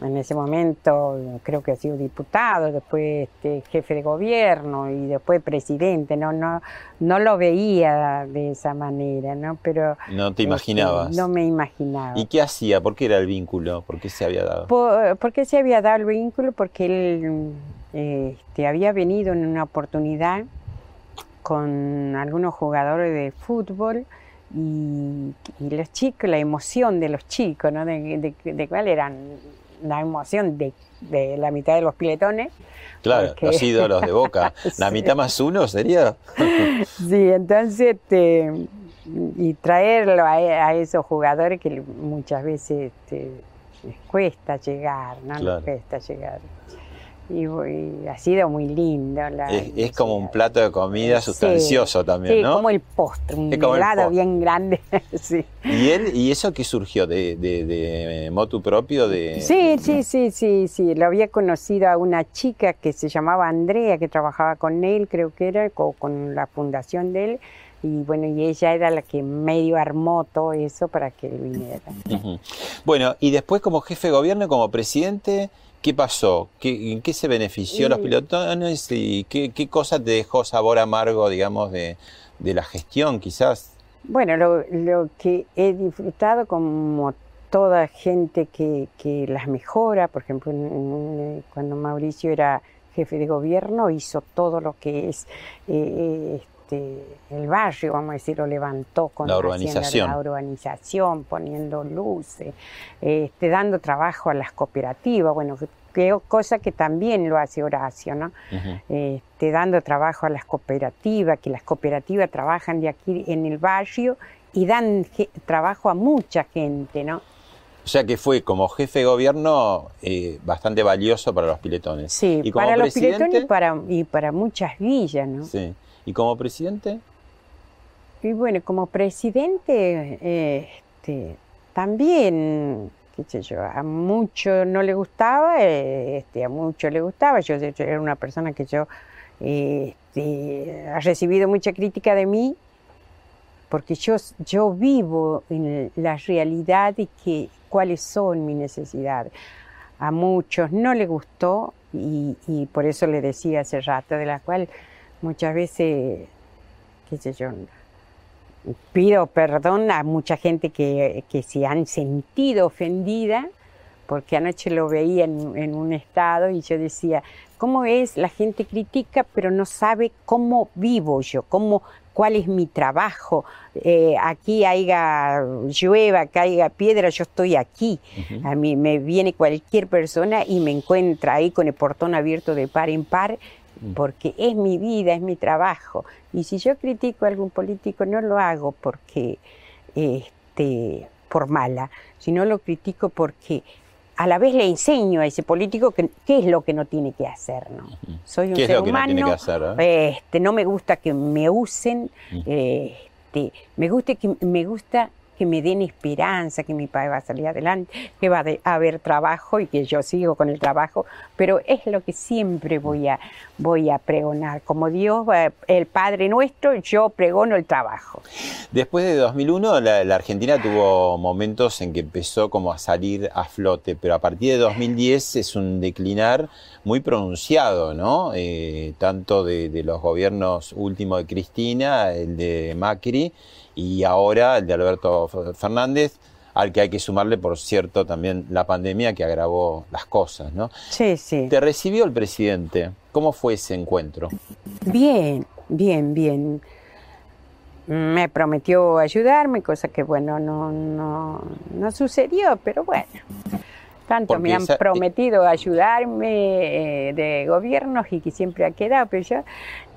en ese momento creo que ha sido diputado, después este, jefe de gobierno y después presidente. No, no, no lo veía de esa manera, ¿no? Pero No te este, imaginabas. no me imaginaba. ¿Y qué hacía? ¿Por qué era el vínculo? ¿Por qué se había dado? ¿Por, por qué se había dado el vínculo? Porque él este, había venido en una oportunidad con algunos jugadores de fútbol y, y los chicos, la emoción de los chicos, ¿no? De, de- de cuál eran la emoción de, de la mitad de los piletones. Claro, porque- los ídolos de Boca. ¿La Sí. mitad más uno sería? Sí, entonces, este, y traerlo a, a esos jugadores que muchas veces este, les cuesta llegar, ¿no? Les cuesta llegar. Y, y ha sido muy lindo. La, Es, es como un plato de comida Sí, sustancioso también, sí, ¿no? como el postre, un como helado postre. bien grande. sí. ¿Y él, y eso qué surgió? ¿De, de, de motu propio? De, Sí, sí, sí, sí, sí. Lo había conocido a una chica que se llamaba Andrea, que trabajaba con él, creo que era, co- con, la fundación de él. Y bueno, y ella era la que medio armó todo eso para que él viniera. Ujú. Bueno, y después como jefe de gobierno, y como presidente, ¿qué pasó? ¿Qué, ¿En qué se benefició los pilotones? ¿Y qué, qué cosa te dejó sabor amargo, digamos, de, de la gestión, quizás? Bueno, lo, lo que he disfrutado como toda gente que, que las mejora, por ejemplo, en- en- cuando Mauricio era jefe de gobierno, hizo todo lo que es eh, este, el barrio, vamos a decir, lo levantó con La urbanización. la urbanización, poniendo luces, este, dando trabajo a las cooperativas, bueno, que, cosa que también lo hace Horacio, ¿no? Ujú. este, dando trabajo a las cooperativas, que las cooperativas trabajan de aquí en el barrio y dan trabajo a mucha gente, ¿no? O sea que fue como jefe de gobierno eh, bastante valioso para los piletones. Sí, ¿Y como para los piletones y para, y para muchas villas, ¿no? Sí. ¿Y como presidente? Y bueno, como presidente, este, también, qué sé yo, a mucho no le gustaba, este, a mucho le gustaba. Yo, hecho, era una persona que yo este, ha recibido mucha crítica de mí, porque yo, yo vivo en la realidad de que cuáles son mis necesidades. A muchos no le gustó y, y por eso le decía hace rato, de la cual muchas veces, qué sé yo, pido perdón a mucha gente que, que se han sentido ofendida, porque anoche lo veía en, en un estado y yo decía, ¿cómo es? La gente critica, pero no sabe cómo vivo yo, cómo, cuál es mi trabajo. Eh, aquí haya llueva, caiga piedra, yo estoy aquí. A mí me viene cualquier persona y me encuentra ahí con el portón abierto de par en par, porque es mi vida, es mi trabajo. Y si yo critico a algún político, no lo hago porque este, por mala, sino lo critico porque a la vez le enseño a ese político que- qué es lo que no tiene que hacer, ¿no? Soy un ¿Qué es ser lo que no humano, tiene que hacer, eh? este, no me gusta que me usen, este, me gusta que me gusta que me den esperanza, que mi padre va a salir adelante, que va a haber trabajo y que yo sigo con el trabajo, pero es lo que siempre voy a, voy a pregonar. Como Dios, el Padre nuestro, yo pregono el trabajo. Después de 2001, la, Argentina tuvo momentos en que empezó como a salir a flote, pero a partir de 2010 es un declinar muy pronunciado, ¿no? Eh, tanto de los gobiernos últimos de Cristina, el de Macri y ahora el de Alberto Fernández, al que hay que sumarle, por cierto, también la pandemia que agravó las cosas, ¿no? Sí, sí. Te recibió el presidente. ¿Cómo fue ese encuentro? Bien, bien, bien. Me prometió ayudarme, cosa que bueno, no, no, no sucedió, pero bueno. Tanto Porque me han esa- prometido ayudarme eh, de gobiernos y que siempre ha quedado, pero yo,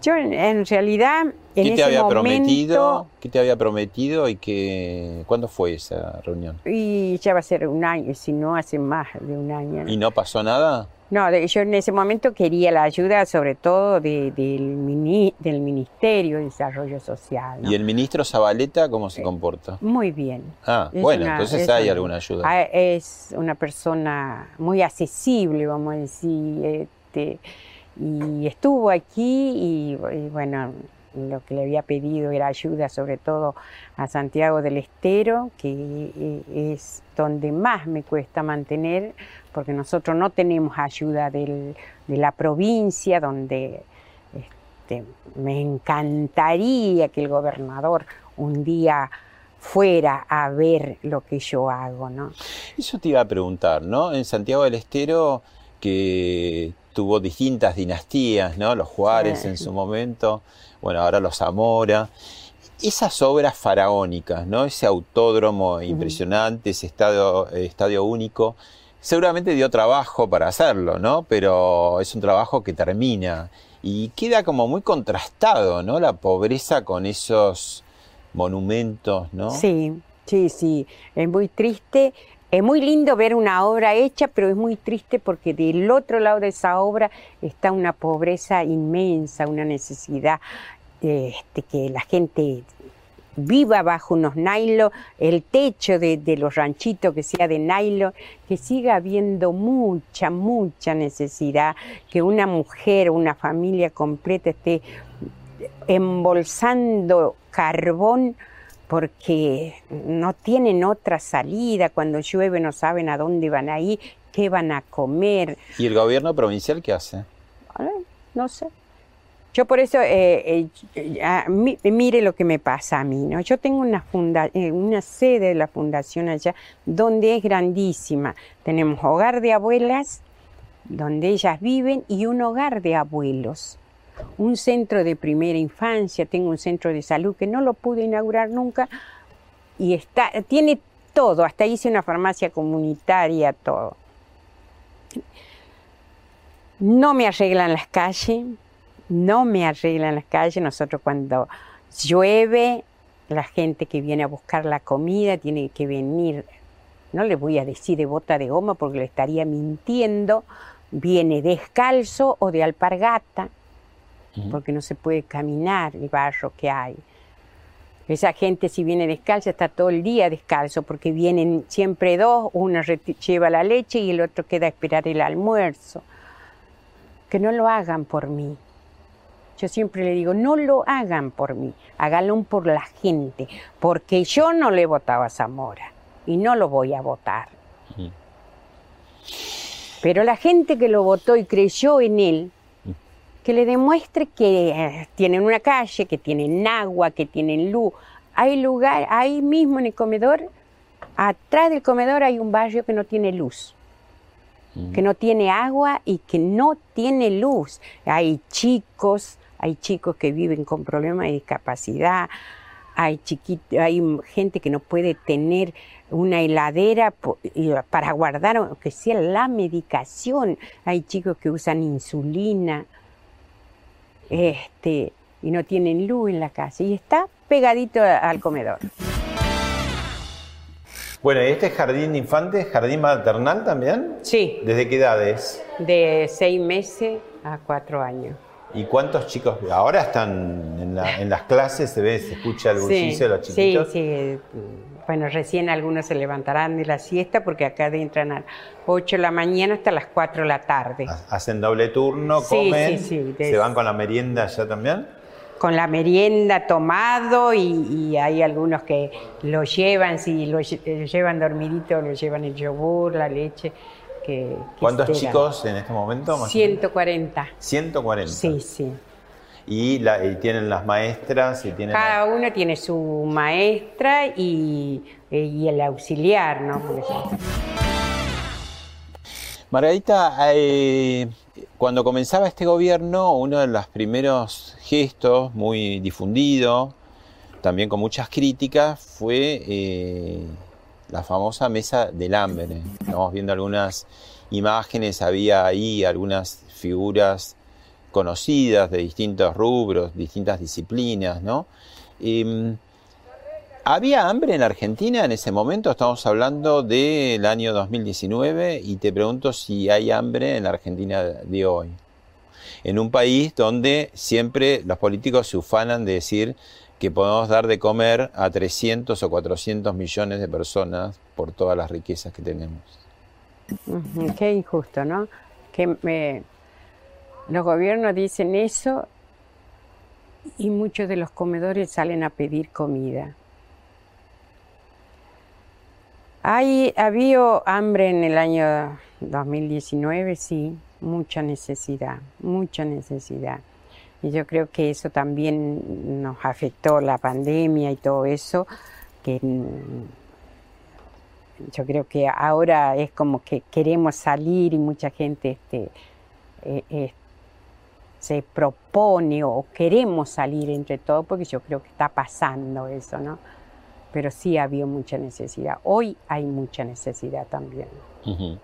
yo en, en realidad en ¿Qué ese te había momento prometido? ¿Qué te había prometido y que cuándo fue esa reunión? y ya va a ser un año, si no hace más de un año. ¿no? ¿Y no pasó nada? No, de- yo en ese momento quería la ayuda sobre todo de- del, mini- del Ministerio de Desarrollo Social. ¿no? ¿Y el ministro Zabaleta cómo se comporta? Muy bien. Ah, Es bueno, una- entonces es hay una- alguna ayuda. ah, Es una persona muy accesible, vamos a decir, este, y estuvo aquí y, y bueno, lo que le había pedido era ayuda sobre todo a Santiago del Estero, que eh, es donde más me cuesta mantener, porque nosotros no tenemos ayuda de la provincia, donde este, me encantaría que el gobernador un día fuera a ver lo que yo hago, ¿no? Eso te iba a preguntar, ¿no? En Santiago del Estero, que tuvo distintas dinastías, ¿no? Los Juárez Sí. en su momento, bueno, ahora los Zamora. Esas obras faraónicas, ¿no? Ese autódromo impresionante, ese estadio, estadio único, seguramente dio trabajo para hacerlo, ¿no? Pero es un trabajo que termina y queda como muy contrastado, ¿no? La pobreza con esos monumentos, ¿no? Sí, sí, sí. Es muy triste. Es muy lindo ver una obra hecha, pero es muy triste porque del otro lado de esa obra está una pobreza inmensa, una necesidad este, que la gente viva bajo unos nylon, el techo de, de los ranchitos que sea de nylon, que siga habiendo mucha, mucha necesidad, que una mujer, una familia completa esté embolsando carbón porque no tienen otra salida, cuando llueve no saben a dónde van a ir, qué van a comer, ¿Y el gobierno provincial qué hace? No sé. Yo por eso, eh, eh, mi- mire lo que me pasa a mí, ¿no? Yo tengo una, funda eh, una sede de la fundación allá donde es grandísima. Tenemos hogar de abuelas, donde ellas viven, y un hogar de abuelos. Un centro de primera infancia, tengo un centro de salud que no lo pude inaugurar nunca, y está, tiene todo, hasta hice una farmacia comunitaria, todo. No me arreglan las calles, no me arreglan las calles. Nosotros cuando llueve, la gente que viene a buscar la comida tiene que venir, no le voy a decir de bota de goma porque le estaría mintiendo, viene descalzo o de alpargata, porque no se puede caminar el barro que hay. Esa gente si viene descalza está todo el día descalzo porque vienen siempre dos, uno lleva la leche y el otro queda a esperar el almuerzo. Que no lo hagan por mí. Yo siempre le digo, no lo hagan por mí, háganlo por la gente, porque yo no le he votado a Zamora y no lo voy a votar. Pero la gente que lo votó y creyó en él, que le demuestre que eh, tienen una calle, que tienen agua, que tienen luz. Hay lugar, ahí mismo en el comedor, atrás del comedor hay un barrio que no tiene luz, que no tiene agua y que no tiene luz. Hay chicos, hay chicos que viven con problemas de discapacidad, hay chiquit- hay gente que no puede tener una heladera y para guardar aunque sea la medicación, hay chicos que usan insulina este, y no tienen luz en la casa y está pegadito al comedor. Bueno, ¿y este jardín de infantes, jardín maternal también? Sí, ¿Desde qué edades? de seis meses a cuatro años. ¿Y cuántos chicos? Ahora están en, la- en las clases, se ve, se escucha el bullicio de los sí, chiquitos. sí. eh, Bueno, recién algunos se levantarán de la siesta porque acá entran a las 8 de la mañana hasta las 4 de la tarde. Hacen doble turno, Sí, comen, sí, sí, se van con la merienda ya también. Con la merienda tomado y, y hay algunos que lo llevan, si lo eh, llevan dormidito, lo llevan el yogur, la leche. Que, que ¿Cuántos esperan. chicos en este momento? más o menos? 140. 140. Sí, sí. Y, la- y tienen las maestras y tienen... Cada uno tiene su maestra y, y el auxiliar, ¿no? Por ejemplo. Margarita, eh, cuando comenzaba este gobierno, uno de los primeros gestos muy difundido, también con muchas críticas, fue eh, la famosa mesa del hambre. Estamos viendo algunas imágenes, había ahí algunas figuras conocidas de distintos rubros, distintas disciplinas, ¿no? Em, ¿Había hambre en Argentina en ese momento? Estamos hablando del año 2019 y te pregunto si hay hambre en la Argentina de hoy. En un país donde siempre los políticos se ufanan de decir que podemos dar de comer a 300 o 400 millones de personas por todas las riquezas que tenemos. Qué injusto, ¿no? Que me- los gobiernos dicen eso y muchos de los comedores salen a pedir comida. Hay, había hambre en el año 2019, sí, mucha necesidad, mucha necesidad. Y yo creo que eso también nos afectó la pandemia y todo eso, que mm, yo creo que ahora es como que queremos salir y mucha gente este, eh, eh, se propone o queremos salir entre todos, porque yo creo que está pasando eso, ¿no? Pero sí había mucha necesidad. Hoy hay mucha necesidad también. Ujú.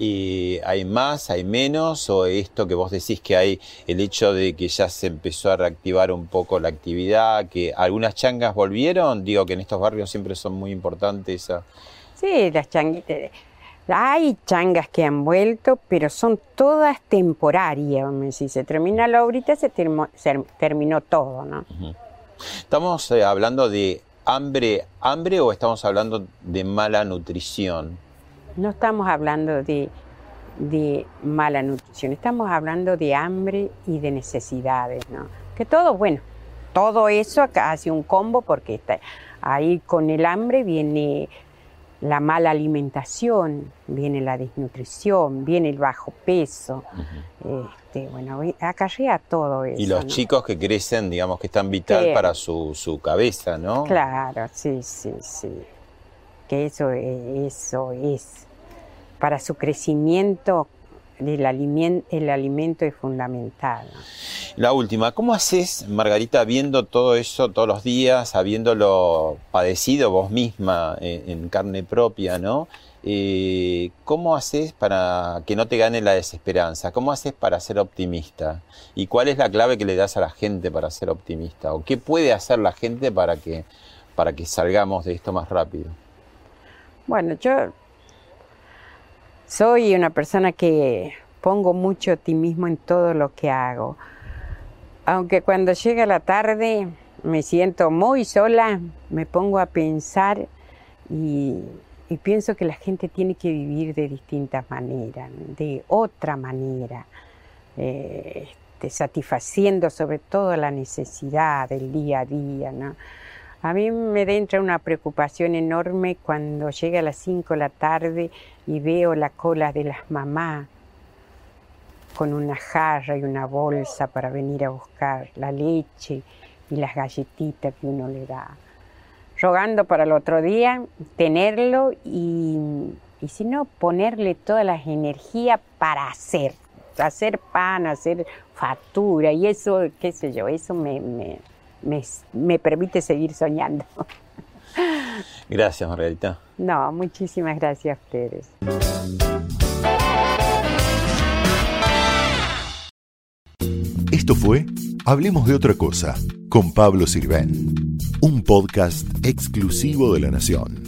¿Y hay más, hay menos? ¿O esto que vos decís que hay el hecho de que ya se empezó a reactivar un poco la actividad, que algunas changas volvieron? Digo que en estos barrios siempre son muy importantes esa... Sí, las changuitas. Hay changas que han vuelto, pero son todas temporarias. decir. Se termina la obrita, se, termo- se terminó todo, ¿no? ¿Estamos eh, hablando de hambre, hambre o estamos hablando de mala nutrición? No estamos hablando de, de mala nutrición, estamos hablando de hambre y de necesidades, ¿no? Que todo, bueno, todo eso hace un combo porque está, ahí con el hambre viene la mala alimentación, viene la desnutrición, viene el bajo peso, este, bueno, acarrea todo eso. Y los ¿no? chicos que crecen, digamos que están vital Sí. para su, su cabeza, ¿no? Claro, sí, sí, sí. Que eso, e- eso es. Para su crecimiento, el, aliment- el alimento es fundamental. La última, ¿cómo haces, Margarita, viendo todo eso todos los días, habiéndolo padecido vos misma en, en carne propia, ¿no? Eh, ¿Cómo haces para que no te gane la desesperanza? ¿Cómo haces para ser optimista? ¿Y cuál es la clave que le das a la gente para ser optimista? ¿O qué puede hacer la gente para que, para que salgamos de esto más rápido? Bueno, yo soy una persona que pongo mucho optimismo en todo lo que hago. Aunque cuando llega la tarde me siento muy sola, me pongo a pensar y, pienso que la gente tiene que vivir de distintas maneras, de otra manera, eh, este, satisfaciendo sobre todo la necesidad del día a día. ¿no? A mí me entra una preocupación enorme cuando llega a las 5 de la tarde y veo la cola de las mamás con una jarra y una bolsa para venir a buscar la leche y las galletitas que uno le da. Rogando para el otro día tenerlo y, y si no, ponerle todas las energías para hacer, hacer pan, hacer factura y eso, qué sé yo, eso me, me, me, me permite seguir soñando. Gracias, Margarita. No, muchísimas gracias a ustedes. Esto fue Hablemos de otra cosa con Pablo Sirven, un podcast exclusivo de la Nación.